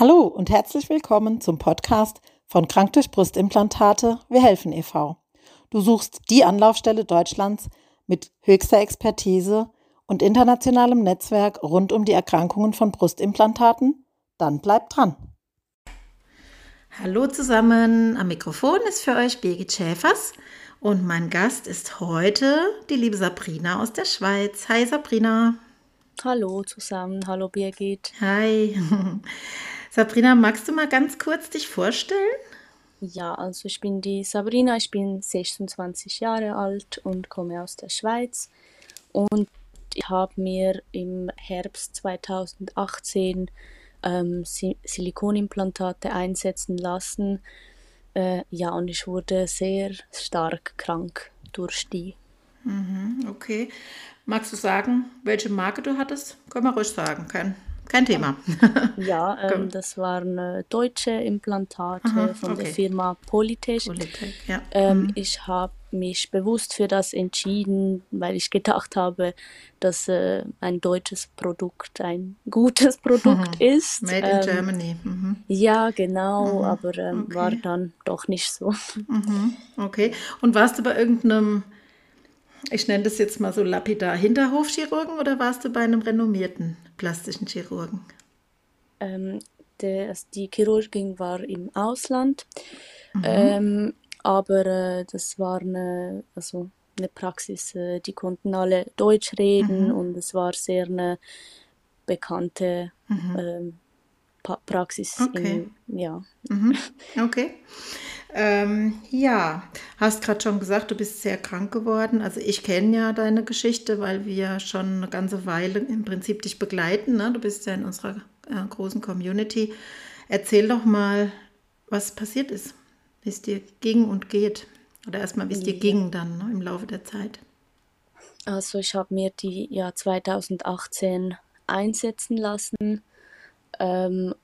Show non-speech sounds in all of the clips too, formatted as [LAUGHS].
Hallo und herzlich willkommen zum Podcast von Krank durch Brustimplantate Wir helfen e.V. Du suchst die Anlaufstelle Deutschlands mit höchster Expertise und internationalem Netzwerk rund um die Erkrankungen von Brustimplantaten? Dann bleib dran. Hallo zusammen, am Mikrofon ist für euch Birgit Schäfers und mein Gast ist heute die liebe Sabrina aus der Schweiz. Hi Sabrina. Hallo zusammen, hallo Birgit. Hi. [LAUGHS] Sabrina, magst du mal ganz kurz dich vorstellen? Ja, also ich bin die Sabrina, ich bin 26 Jahre alt und komme aus der Schweiz. Und ich habe mir im Herbst 2018 ähm, Silikonimplantate einsetzen lassen. Äh, ja, und ich wurde sehr stark krank durch die. Mhm, okay. Magst du sagen, welche Marke du hattest? Können wir ruhig sagen, kein, kein Thema. [LAUGHS] Ja, ähm, das waren äh, deutsche Implantate Aha, von okay. der Firma Polytech. Polytech ja. ähm, mhm. Ich habe mich bewusst für das entschieden, weil ich gedacht habe, dass äh, ein deutsches Produkt ein gutes [LAUGHS] Produkt mhm. ist. Made in ähm, Germany. Mhm. Ja, genau, mhm. aber ähm, okay. war dann doch nicht so. Mhm. Okay. Und warst du bei irgendeinem ich nenne das jetzt mal so lapidar, Hinterhofchirurgen oder warst du bei einem renommierten plastischen Chirurgen? Ähm, der, also die Chirurgin war im Ausland, mhm. ähm, aber äh, das war eine, also eine Praxis, äh, die konnten alle Deutsch reden mhm. und es war sehr eine bekannte mhm. ähm, Praxis. Okay. In, ja. Mhm. Okay. Ähm, ja, hast gerade schon gesagt, du bist sehr krank geworden. Also ich kenne ja deine Geschichte, weil wir schon eine ganze Weile im Prinzip dich begleiten. Ne? Du bist ja in unserer äh, großen Community. Erzähl doch mal, was passiert ist, wie es dir ging und geht. Oder erstmal, wie es dir ja. ging dann ne, im Laufe der Zeit. Also ich habe mir die ja 2018 einsetzen lassen. Ähm,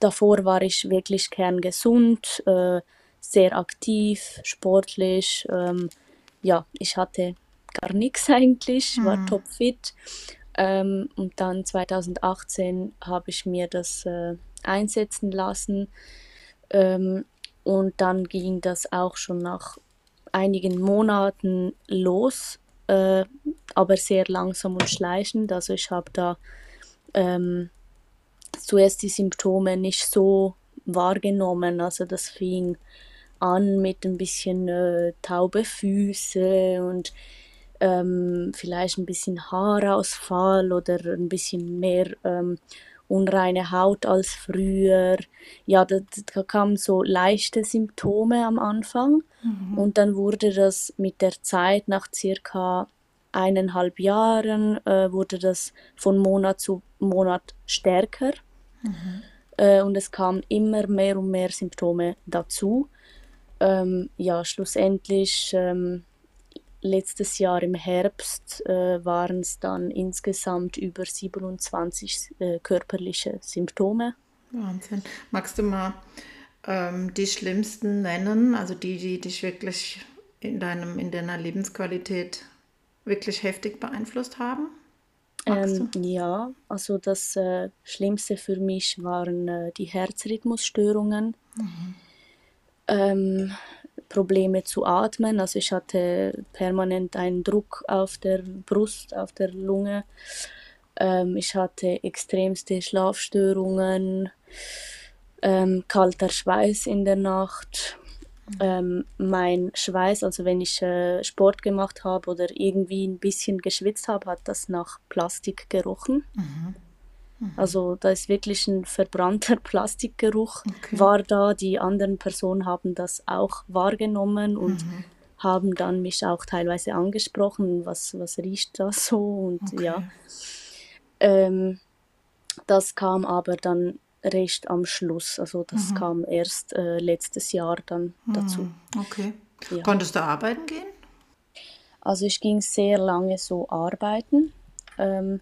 davor war ich wirklich kerngesund. Äh, sehr aktiv, sportlich. Ähm, ja, ich hatte gar nichts [LAUGHS] eigentlich, war mhm. topfit. Ähm, und dann 2018 habe ich mir das äh, einsetzen lassen. Ähm, und dann ging das auch schon nach einigen Monaten los, äh, aber sehr langsam und schleichend. Also ich habe da ähm, zuerst die Symptome nicht so wahrgenommen. Also das fing an mit ein bisschen äh, taube Füße und ähm, vielleicht ein bisschen Haarausfall oder ein bisschen mehr ähm, unreine Haut als früher. Ja, da, da kamen so leichte Symptome am Anfang mhm. und dann wurde das mit der Zeit nach circa eineinhalb Jahren äh, wurde das von Monat zu Monat stärker mhm. äh, und es kamen immer mehr und mehr Symptome dazu ähm, ja, schlussendlich ähm, letztes Jahr im Herbst äh, waren es dann insgesamt über 27 äh, körperliche Symptome. Wahnsinn. Magst du mal ähm, die schlimmsten nennen, also die, die dich wirklich in, deinem, in deiner Lebensqualität wirklich heftig beeinflusst haben? Ähm, ja, also das äh, Schlimmste für mich waren äh, die Herzrhythmusstörungen. Mhm ähm, Probleme zu atmen. Also ich hatte permanent einen Druck auf der Brust, auf der Lunge. Ähm, ich hatte extremste Schlafstörungen, ähm, kalter Schweiß in der Nacht. Ähm, mein Schweiß, also wenn ich äh, Sport gemacht habe oder irgendwie ein bisschen geschwitzt habe, hat das nach Plastik gerochen. Mhm. Mhm. Also da ist wirklich ein verbrannter [LAUGHS] Plastikgeruch okay. war da. Die anderen Personen haben das auch wahrgenommen und mhm. haben dann mich auch teilweise angesprochen, was, was riecht das so und okay. ja. Ähm, das kam aber dann recht am Schluss. Also das mhm. kam erst äh, letztes Jahr dann dazu. Mhm. Okay. Ja. Konntest du arbeiten gehen? Also ich ging sehr lange so arbeiten. Ähm,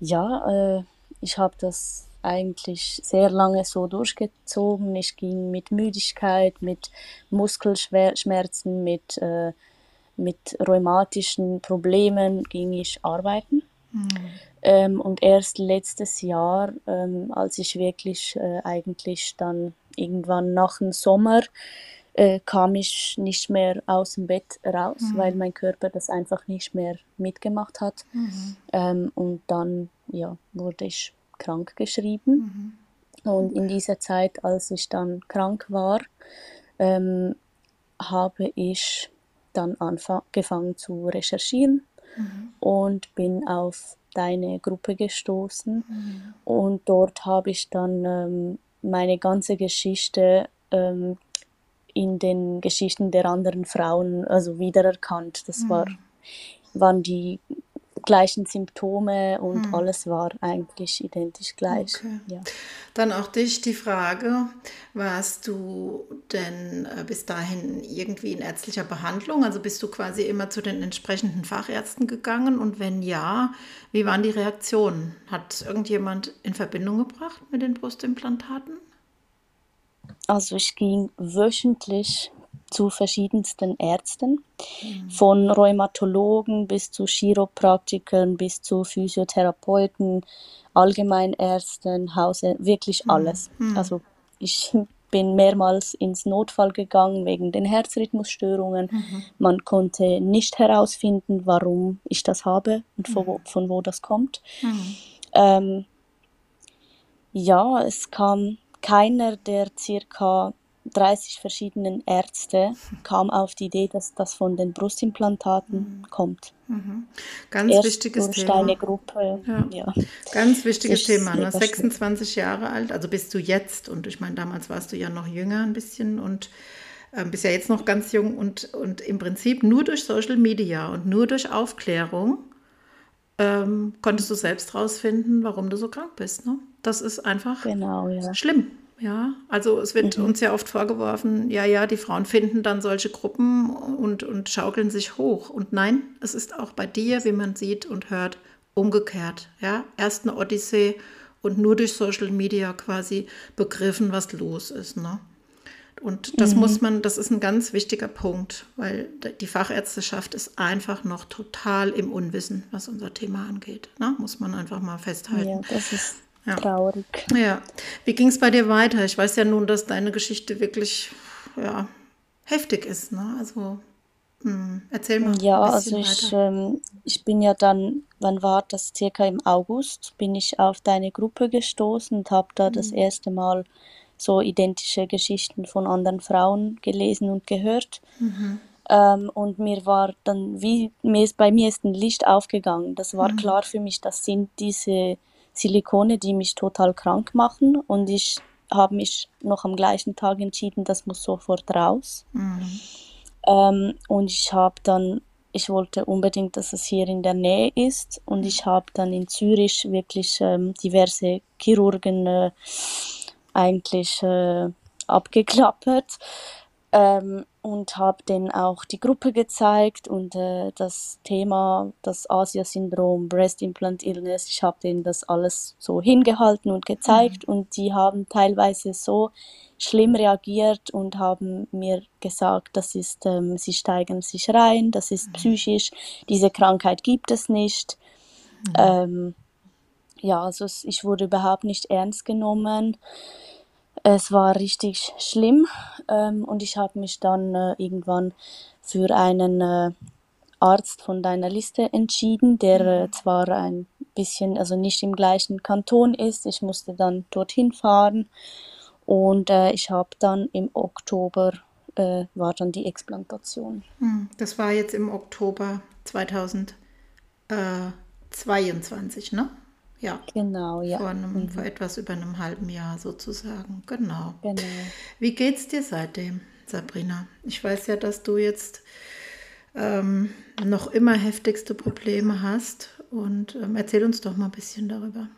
ja, äh, ich habe das eigentlich sehr lange so durchgezogen. Ich ging mit Müdigkeit, mit Muskelschmerzen, mit, äh, mit rheumatischen Problemen ging ich arbeiten. Mhm. Ähm, und erst letztes Jahr, ähm, als ich wirklich äh, eigentlich dann irgendwann nach dem Sommer äh, kam ich nicht mehr aus dem Bett raus, mhm. weil mein Körper das einfach nicht mehr mitgemacht hat. Mhm. Ähm, und dann ja, wurde ich krank geschrieben. Mhm. Und in dieser Zeit, als ich dann krank war, ähm, habe ich dann angefangen zu recherchieren mhm. und bin auf deine Gruppe gestoßen. Mhm. Und dort habe ich dann ähm, meine ganze Geschichte ähm, in den Geschichten der anderen Frauen also wiedererkannt. Das mhm. war, waren die gleichen Symptome und hm. alles war eigentlich identisch gleich. Okay. Ja. Dann auch dich die Frage, warst du denn äh, bis dahin irgendwie in ärztlicher Behandlung? Also bist du quasi immer zu den entsprechenden Fachärzten gegangen? Und wenn ja, wie waren die Reaktionen? Hat irgendjemand in Verbindung gebracht mit den Brustimplantaten? Also ich ging wöchentlich zu verschiedensten Ärzten, mhm. von Rheumatologen bis zu Chiropraktikern bis zu Physiotherapeuten, Allgemeinärzten, Hause, wirklich mhm. alles. Mhm. Also ich [LAUGHS] bin mehrmals ins Notfall gegangen wegen den Herzrhythmusstörungen. Mhm. Man konnte nicht herausfinden, warum ich das habe und von, wo, von wo das kommt. Mhm. Ähm, ja, es kam keiner der circa 30 verschiedenen Ärzte kam auf die Idee, dass das von den Brustimplantaten mhm. kommt. Mhm. Ganz Erst wichtiges durch Thema. Deine Gruppe. Ja. ja. Ganz wichtiges Thema. Ne? 26 Jahre alt, also bist du jetzt und ich meine, damals warst du ja noch jünger ein bisschen und äh, bist ja jetzt noch ganz jung und, und im Prinzip nur durch Social Media und nur durch Aufklärung ähm, konntest du selbst rausfinden, warum du so krank bist. Ne? Das ist einfach genau, ja. schlimm. Ja, also es wird mhm. uns ja oft vorgeworfen, ja, ja, die Frauen finden dann solche Gruppen und, und schaukeln sich hoch. Und nein, es ist auch bei dir, wie man sieht und hört, umgekehrt. Ja, erst eine Odyssee und nur durch Social Media quasi begriffen, was los ist. Ne? Und das mhm. muss man, das ist ein ganz wichtiger Punkt, weil die Fachärzteschaft ist einfach noch total im Unwissen, was unser Thema angeht. Ne? Muss man einfach mal festhalten. Ja, das ist ja. traurig. Ja. Wie ging es bei dir weiter? Ich weiß ja nun, dass deine Geschichte wirklich ja, heftig ist. Ne? Also hm, erzähl mal. Ja, also ich, ähm, ich bin ja dann, wann war das? Circa im August bin ich auf deine Gruppe gestoßen und habe da mhm. das erste Mal so identische Geschichten von anderen Frauen gelesen und gehört. Mhm. Ähm, und mir war dann, wie mir ist, bei mir ist ein Licht aufgegangen. Das war mhm. klar für mich, das sind diese Silikone, die mich total krank machen. Und ich habe mich noch am gleichen Tag entschieden, das muss sofort raus. Mhm. Ähm, und ich habe dann, ich wollte unbedingt, dass es hier in der Nähe ist. Und ich habe dann in Zürich wirklich ähm, diverse Chirurgen äh, eigentlich äh, abgeklappert ähm, und habe denen auch die Gruppe gezeigt und äh, das Thema, das Asia-Syndrom, Breast Implant Illness, ich habe denen das alles so hingehalten und gezeigt mhm. und die haben teilweise so schlimm reagiert und haben mir gesagt, das ist, ähm, sie steigen sich rein, das ist mhm. psychisch, diese Krankheit gibt es nicht. Mhm. Ähm, ja, also ich wurde überhaupt nicht ernst genommen. Es war richtig schlimm ähm, und ich habe mich dann äh, irgendwann für einen äh, Arzt von deiner Liste entschieden, der äh, mhm. zwar ein bisschen, also nicht im gleichen Kanton ist. Ich musste dann dorthin fahren und äh, ich habe dann im Oktober äh, war dann die Explantation. Hm, das war jetzt im Oktober 2022, ne? Ja. Genau, ja. Vor, einem, mhm. vor etwas über einem halben Jahr sozusagen. Genau. genau. Wie geht's dir seitdem, Sabrina? Ich weiß ja, dass du jetzt ähm, noch immer heftigste Probleme hast. Und ähm, erzähl uns doch mal ein bisschen darüber.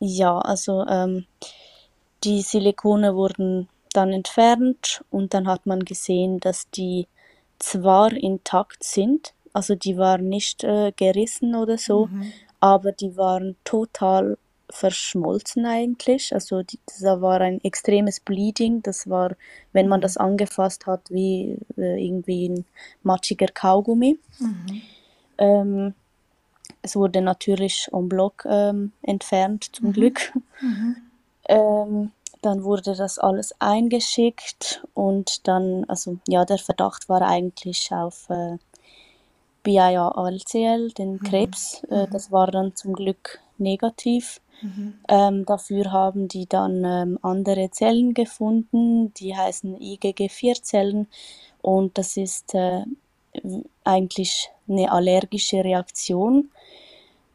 Ja, also ähm, die Silikone wurden dann entfernt und dann hat man gesehen, dass die zwar intakt sind, also die waren nicht äh, gerissen oder so, mhm aber die waren total verschmolzen eigentlich. Also die, da war ein extremes Bleeding. Das war, wenn man das angefasst hat, wie äh, irgendwie ein matschiger Kaugummi. Mhm. Ähm, es wurde natürlich en bloc ähm, entfernt, zum mhm. Glück. Mhm. Ähm, dann wurde das alles eingeschickt und dann, also ja, der Verdacht war eigentlich auf äh, BIA-ALCL, den mhm. Krebs. Äh, mhm. das war dann zum Glück negativ. Mhm. Ähm, dafür haben die dann ähm, andere Zellen gefunden, die heißen IgG4-Zellen und das ist äh, eigentlich eine allergische Reaktion,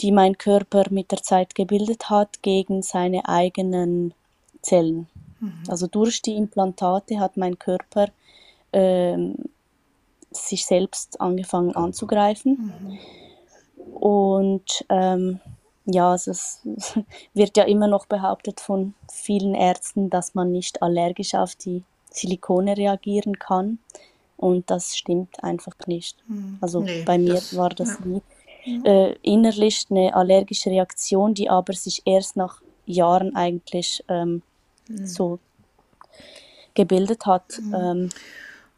die mein Körper mit der Zeit gebildet hat gegen seine eigenen Zellen. Mhm. Also durch die Implantate hat mein Körper ähm, sich selbst angefangen anzugreifen. Mhm. Und ähm, ja, also es [LAUGHS] wird ja immer noch behauptet von vielen Ärzten, dass man nicht allergisch auf die Silikone reagieren kann. Und das stimmt einfach nicht. Hm, also nee, bei mir das, war das ja. nie. Äh, innerlich eine allergische Reaktion, die aber sich erst nach Jahren eigentlich ähm, mhm. so gebildet hat. Mhm. Ähm,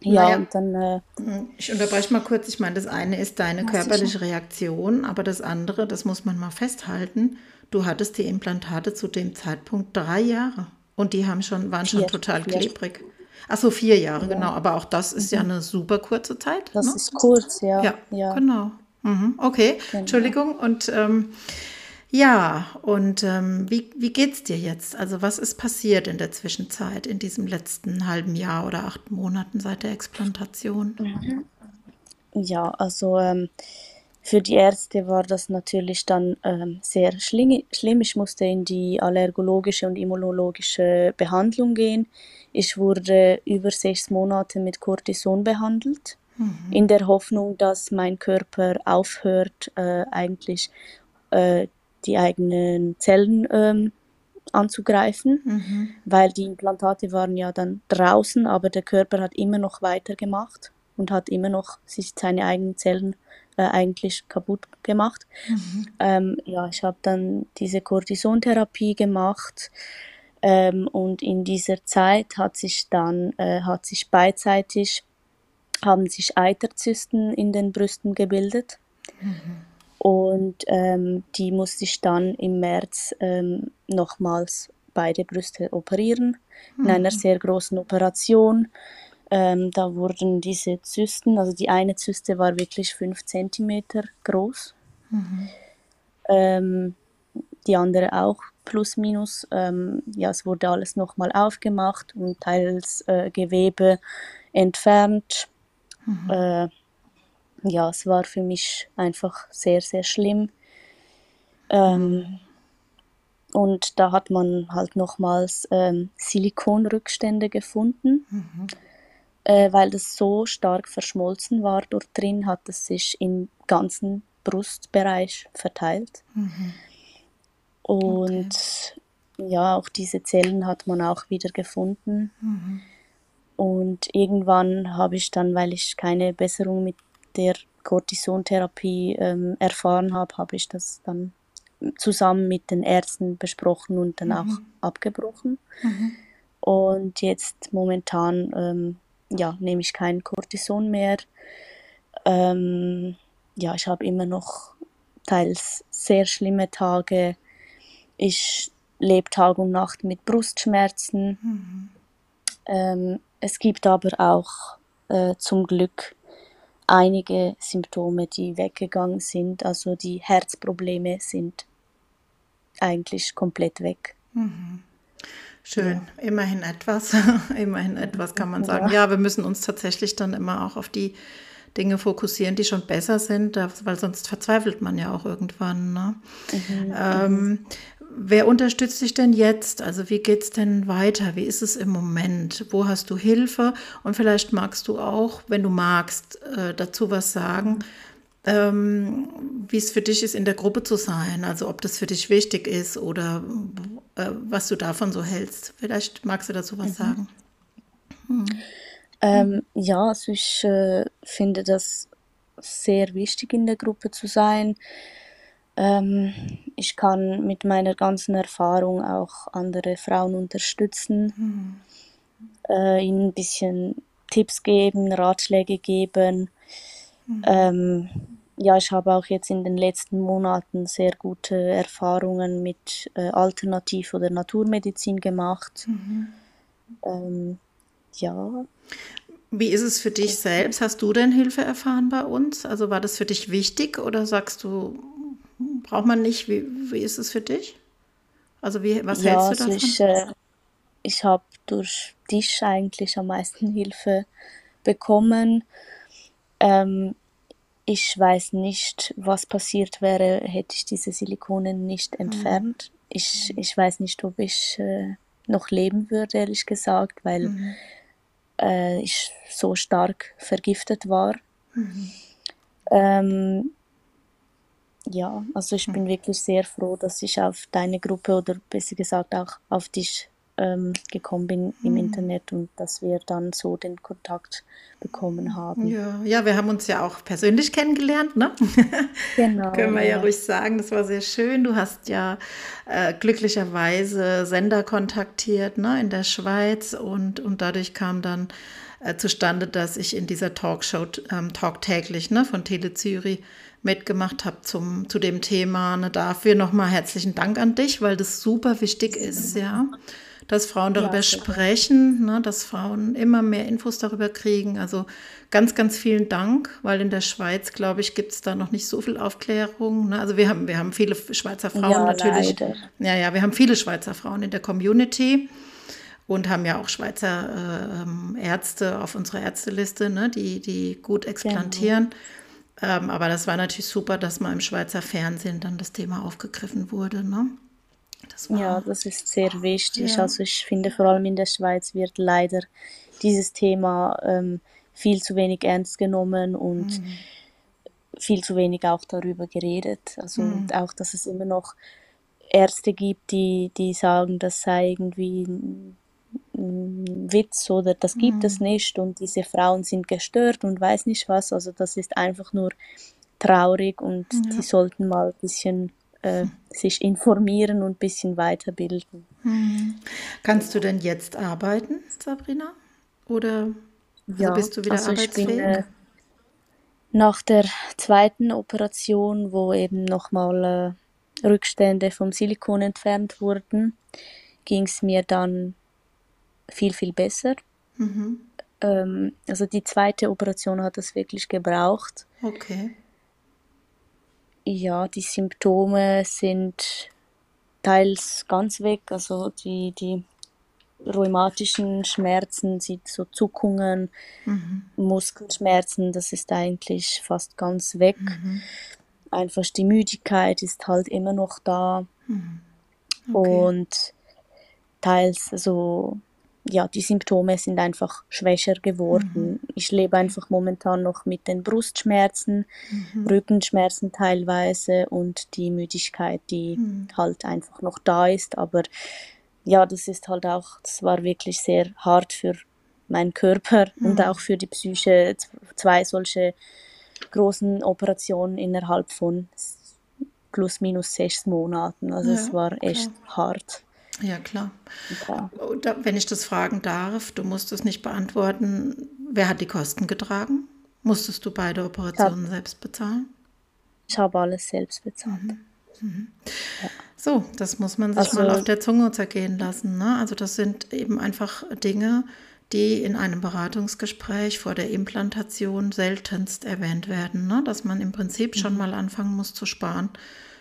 ja, naja, und dann. Äh, hm, ich unterbreche mal kurz. Ich meine, das eine ist deine körperliche Reaktion, aber das andere, das muss man mal festhalten. Du hattest die Implantate zu dem Zeitpunkt drei Jahre und die haben schon, waren schon vier, total vier. klebrig. Ach so, vier Jahre, ja. genau. Aber auch das ist mhm. ja eine super kurze Zeit. Das ne? ist kurz, ja. Ja, ja. genau. Mhm. Okay, genau. Entschuldigung. Und ähm, ja, und ähm, wie, wie geht es dir jetzt? Also was ist passiert in der Zwischenzeit, in diesem letzten halben Jahr oder acht Monaten seit der Explantation? Mhm. Ja, also ähm, für die Ärzte war das natürlich dann ähm, sehr schlimm. Ich musste in die allergologische und immunologische Behandlung gehen. Ich wurde über sechs Monate mit Cortison behandelt, mhm. in der Hoffnung, dass mein Körper aufhört, äh, eigentlich äh, die eigenen Zellen ähm, anzugreifen, mhm. weil die Implantate waren ja dann draußen, aber der Körper hat immer noch weitergemacht und hat immer noch sich seine eigenen Zellen äh, eigentlich kaputt gemacht. Mhm. Ähm, ja, ich habe dann diese Cortisontherapie gemacht ähm, und in dieser Zeit hat sich dann äh, hat sich beidseitig haben sich Eiterzysten in den Brüsten gebildet. Mhm. Und ähm, die musste ich dann im März ähm, nochmals beide Brüste operieren, mhm. in einer mhm. sehr großen Operation. Ähm, da wurden diese Zysten, also die eine Zyste war wirklich 5 cm groß, mhm. Ähm, die andere auch plus minus. Ähm, ja, es wurde alles nochmal aufgemacht und teils äh, Gewebe entfernt. Mhm. Äh, ja, es war für mich einfach sehr, sehr schlimm. Ähm, und da hat man halt nochmals ähm, Silikonrückstände gefunden. Mhm. Äh, weil das so stark verschmolzen war dort drin, hat es sich im ganzen Brustbereich verteilt. Mhm. Und okay. ja, auch diese Zellen hat man auch wieder gefunden. Mhm. Und irgendwann habe ich dann, weil ich keine Besserung mit der Cortisontherapie ähm, erfahren habe, habe ich das dann zusammen mit den Ärzten besprochen und dann mhm. auch abgebrochen. Mhm. Und jetzt momentan ähm, ja, nehme ich kein Cortison mehr. Ähm, ja, ich habe immer noch teils sehr schlimme Tage. Ich lebe Tag und Nacht mit Brustschmerzen. Mhm. Ähm, es gibt aber auch äh, zum Glück einige Symptome, die weggegangen sind. Also die Herzprobleme sind eigentlich komplett weg. Mhm. Schön, ja. immerhin etwas, [LAUGHS] immerhin etwas kann man sagen. Ja. ja, wir müssen uns tatsächlich dann immer auch auf die Dinge fokussieren, die schon besser sind, weil sonst verzweifelt man ja auch irgendwann. Ne? Mhm. Ähm, wer unterstützt dich denn jetzt? Also wie geht es denn weiter? Wie ist es im Moment? Wo hast du Hilfe? Und vielleicht magst du auch, wenn du magst, äh, dazu was sagen, ähm, wie es für dich ist, in der Gruppe zu sein. Also ob das für dich wichtig ist oder äh, was du davon so hältst. Vielleicht magst du dazu was mhm. sagen. Hm. Ähm, ja, also ich äh, finde das sehr wichtig, in der Gruppe zu sein. Ähm, ich kann mit meiner ganzen Erfahrung auch andere Frauen unterstützen, mhm. äh, ihnen ein bisschen Tipps geben, Ratschläge geben. Mhm. Ähm, ja, ich habe auch jetzt in den letzten Monaten sehr gute Erfahrungen mit äh, Alternativ- oder Naturmedizin gemacht. Mhm. Ähm, ja. Wie ist es für dich selbst? Hast du denn Hilfe erfahren bei uns? Also war das für dich wichtig oder sagst du, braucht man nicht? Wie, wie ist es für dich? Also wie, was ja, hältst du davon? Also ich, äh, ich habe durch dich eigentlich am meisten Hilfe bekommen. Ähm, ich weiß nicht, was passiert wäre, hätte ich diese Silikonen nicht mhm. entfernt. Mhm. Ich, ich weiß nicht, ob ich äh, noch leben würde, ehrlich gesagt, weil mhm. äh, ich so stark vergiftet war. Mhm. Ähm, ja, also ich bin wirklich sehr froh, dass ich auf deine Gruppe oder besser gesagt auch auf dich ähm, gekommen bin im mhm. Internet und dass wir dann so den Kontakt bekommen haben. Ja, ja wir haben uns ja auch persönlich kennengelernt, ne? [LAUGHS] [LAUGHS] Genau. Können wir ja. ja. ruhig sagen, das war sehr schön. Du hast ja äh, glücklicherweise Sender kontaktiert ne, in der Schweiz und, und dadurch kam dann äh, zustande, dass ich in dieser Talkshow ähm, Talk täglich ne, von Tele Zürich mitgemacht habe zum, zu dem Thema. Ne, dafür nochmal herzlichen Dank an dich, weil das super wichtig ist, ja. Dass Frauen darüber ja, sprechen, ne, dass Frauen immer mehr Infos darüber kriegen. Also ganz, ganz vielen Dank, weil in der Schweiz, glaube ich, gibt es da noch nicht so viel Aufklärung. Ne? Also wir haben, wir haben viele Schweizer Frauen ja, natürlich. Leider. Ja, ja, wir haben viele Schweizer Frauen in der Community und haben ja auch Schweizer äh, Ärzte auf unserer Ärzteliste, ne, die, die gut explantieren. Genau. Ähm, aber das war natürlich super, dass mal im Schweizer Fernsehen dann das Thema aufgegriffen wurde. Ne? Das ja, das ist sehr wichtig. Ja. Also ich finde, vor allem in der Schweiz wird leider dieses Thema ähm, viel zu wenig ernst genommen und mhm. viel zu wenig auch darüber geredet. Also mhm. auch, dass es immer noch Ärzte gibt, die, die sagen, das sei irgendwie Witz oder das gibt mhm. es nicht und diese Frauen sind gestört und weiß nicht was. Also das ist einfach nur traurig und ja. die sollten mal ein bisschen äh, sich informieren und ein bisschen weiterbilden. Mhm. Kannst du denn jetzt arbeiten, Sabrina? Oder also ja, bist du wieder also arbeitsfähig? Bin, äh, nach der zweiten Operation, wo eben nochmal äh, Rückstände vom Silikon entfernt wurden, ging es mir dann viel, viel besser. Mhm. Ähm, also die zweite Operation hat das wirklich gebraucht. Okay. Ja, die Symptome sind teils ganz weg, also die, die rheumatischen Schmerzen, so Zuckungen, mhm. Muskelschmerzen, das ist eigentlich fast ganz weg. Mhm. Einfach die Müdigkeit ist halt immer noch da. Mhm. Okay. Und teils so ja, die Symptome sind einfach schwächer geworden. Mhm. Ich lebe einfach momentan noch mit den Brustschmerzen, mhm. Rückenschmerzen teilweise und die Müdigkeit, die mhm. halt einfach noch da ist. Aber ja, das ist halt auch, das war wirklich sehr hart für meinen Körper und mhm. auch für die Psyche. Zwei solche großen Operationen innerhalb von plus minus sechs Monaten. Also ja, es war echt klar. hart. Ja, klar. Okay. Wenn ich das fragen darf, du musst es nicht beantworten. Wer hat die Kosten getragen? Musstest du beide Operationen hab, selbst bezahlen? Ich habe alles selbst bezahlt. Mhm. Mhm. Ja. So, das muss man sich also, mal auf der Zunge zergehen lassen. Ne? Also das sind eben einfach Dinge, die in einem Beratungsgespräch vor der Implantation seltenst erwähnt werden, ne? dass man im Prinzip schon mhm. mal anfangen muss zu sparen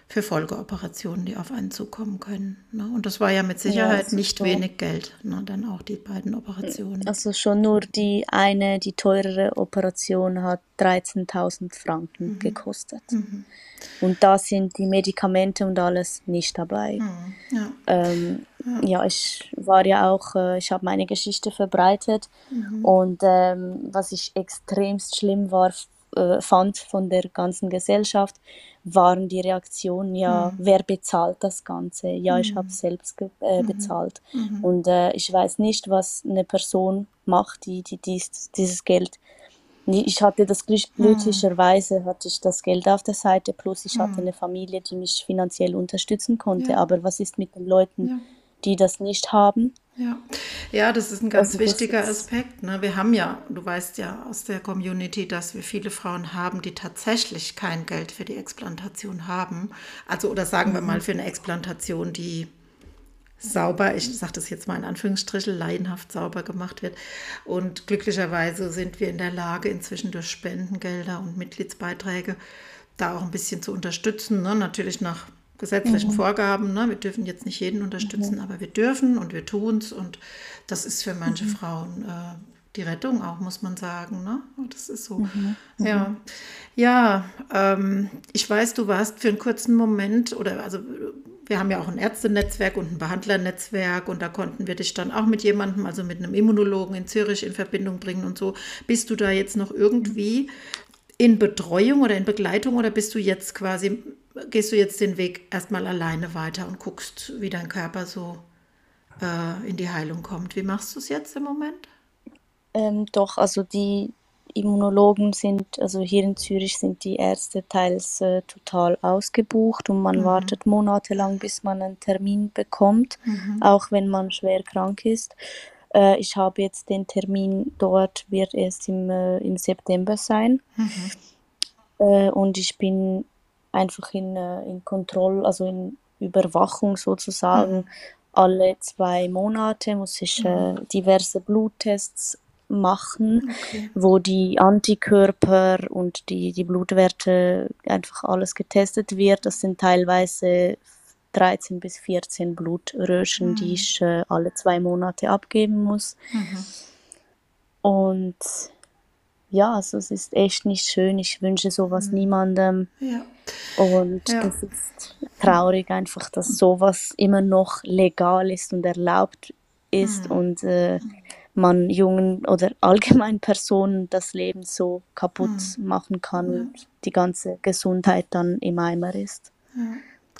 für Folgeoperationen, die auf einen zukommen können. Ne? Und das war ja mit Sicherheit ja, nicht wenig Geld, ne? dann auch die beiden Operationen. Also schon nur die eine, die teurere Operation hat 13.000 Franken mhm. gekostet. Mhm. Und da sind die Medikamente und alles nicht dabei. Mhm. Ja. Ähm, ja. ja. ich war ja auch, äh, ich habe meine Geschichte verbreitet mhm. und ähm, was ich extremst schlimm war, äh, fand von der ganzen Gesellschaft, waren die Reaktionen, ja, mhm. wer bezahlt das Ganze? Ja, ich habe es mhm. selbst äh, mhm. bezahlt. Mhm. Und äh, ich weiß nicht, was eine Person macht, die, die dies, dieses Geld. Ich hatte das Glück, mhm. glücklicherweise hatte ich das Geld auf der Seite, plus ich hatte eine Familie, die mich finanziell unterstützen konnte. Ja. Aber was ist mit den Leuten, ja. die das nicht haben? Ja. ja, das ist ein ganz also wichtiger Aspekt. Ne? Wir haben ja, du weißt ja aus der Community, dass wir viele Frauen haben, die tatsächlich kein Geld für die Explantation haben. Also, oder sagen mhm. wir mal für eine Explantation, die sauber, ich sage das jetzt mal in Anführungsstrichen, laienhaft sauber gemacht wird. Und glücklicherweise sind wir in der Lage, inzwischen durch Spendengelder und Mitgliedsbeiträge da auch ein bisschen zu unterstützen. Ne? Natürlich nach gesetzlichen mhm. Vorgaben. Ne? Wir dürfen jetzt nicht jeden unterstützen, mhm. aber wir dürfen und wir tun es. Und das ist für manche mhm. Frauen äh, die Rettung auch, muss man sagen. Ne? Das ist so. Mhm. Ja, mhm. ja ähm, ich weiß, du warst für einen kurzen Moment oder also wir haben ja auch ein Ärztenetzwerk und ein Behandlernetzwerk und da konnten wir dich dann auch mit jemandem, also mit einem Immunologen in Zürich in Verbindung bringen und so. Bist du da jetzt noch irgendwie in Betreuung oder in Begleitung oder bist du jetzt quasi, gehst du jetzt den Weg erstmal alleine weiter und guckst, wie dein Körper so äh, in die Heilung kommt? Wie machst du es jetzt im Moment? Ähm, doch, also die Immunologen sind, also hier in Zürich sind die Ärzte teils äh, total ausgebucht und man mhm. wartet monatelang, bis man einen Termin bekommt, mhm. auch wenn man schwer krank ist. Äh, ich habe jetzt den Termin dort, wird erst im, äh, im September sein. Mhm. Äh, und ich bin einfach in, äh, in Kontroll, also in Überwachung sozusagen. Mhm. Alle zwei Monate muss ich äh, mhm. diverse Bluttests machen, okay. wo die Antikörper und die, die Blutwerte einfach alles getestet wird. Das sind teilweise 13 bis 14 Blutröschen, mhm. die ich äh, alle zwei Monate abgeben muss. Mhm. Und ja, also es ist echt nicht schön. Ich wünsche sowas mhm. niemandem. Ja. Und ja. es ist traurig einfach, dass sowas immer noch legal ist und erlaubt ist mhm. und äh, man jungen oder [LAUGHS] allgemein Personen das Leben so kaputt mhm. machen kann und die ganze Gesundheit dann im Eimer ist. Ja.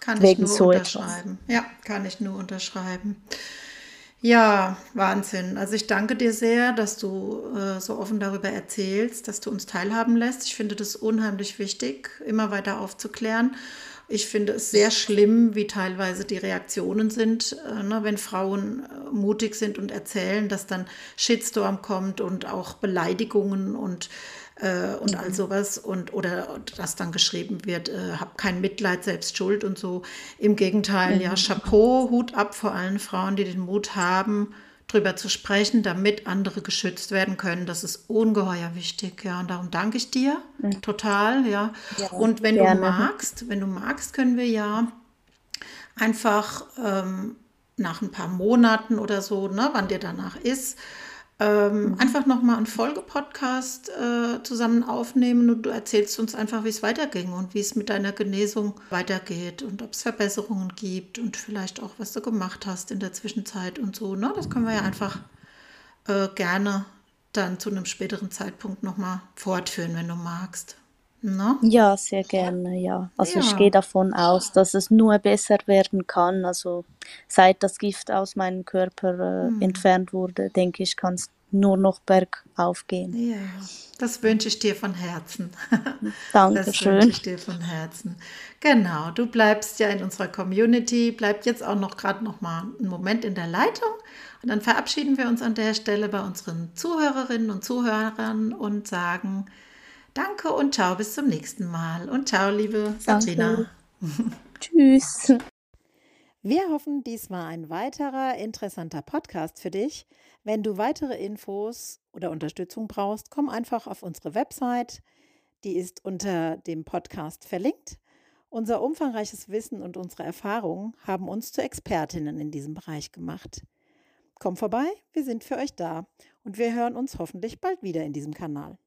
Kann Wegen ich nur so unterschreiben. Etwas. Ja, kann ich nur unterschreiben. Ja, Wahnsinn. Also ich danke dir sehr, dass du äh, so offen darüber erzählst, dass du uns teilhaben lässt. Ich finde das unheimlich wichtig, immer weiter aufzuklären. Ich finde es sehr schlimm, wie teilweise die Reaktionen sind, äh, ne, wenn Frauen äh, mutig sind und erzählen, dass dann Shitstorm kommt und auch Beleidigungen und äh, und mhm. all sowas und oder dass dann geschrieben wird, äh, hab kein Mitleid, selbst schuld und so. Im Gegenteil, mhm. ja, Chapeau, Hut ab vor allen Frauen, die den Mut haben, drüber zu sprechen, damit andere geschützt werden können. Das ist ungeheuer wichtig, ja. Und darum danke ich dir mhm. total, ja. ja. Und wenn gerne. du magst, wenn du magst, können wir ja einfach ähm, nach ein paar Monaten oder so, ne, wann dir danach ist, ähm, einfach nochmal einen Folgepodcast äh, zusammen aufnehmen und du erzählst uns einfach, wie es weiterging und wie es mit deiner Genesung weitergeht und ob es Verbesserungen gibt und vielleicht auch, was du gemacht hast in der Zwischenzeit und so. Ne? Das können wir ja einfach äh, gerne dann zu einem späteren Zeitpunkt nochmal fortführen, wenn du magst. No? Ja, sehr gerne, ja. Also ja. ich gehe davon aus, dass es nur besser werden kann. Also seit das Gift aus meinem Körper äh, hm. entfernt wurde, denke ich, kann es nur noch bergauf gehen. Ja, das wünsche ich dir von Herzen. [LAUGHS] Danke Das wünsche ich dir von Herzen. Genau, du bleibst ja in unserer Community, bleibt jetzt auch noch gerade noch mal einen Moment in der Leitung und dann verabschieden wir uns an der Stelle bei unseren Zuhörerinnen und Zuhörern und sagen Danke und ciao, bis zum nächsten Mal. Und ciao, liebe Sabrina. [LAUGHS] Tschüss. Wir hoffen, dies war ein weiterer interessanter Podcast für dich. Wenn du weitere Infos oder Unterstützung brauchst, komm einfach auf unsere Website. Die ist unter dem Podcast verlinkt. Unser umfangreiches Wissen und unsere Erfahrungen haben uns zu Expertinnen in diesem Bereich gemacht. Komm vorbei, wir sind für euch da und wir hören uns hoffentlich bald wieder in diesem Kanal.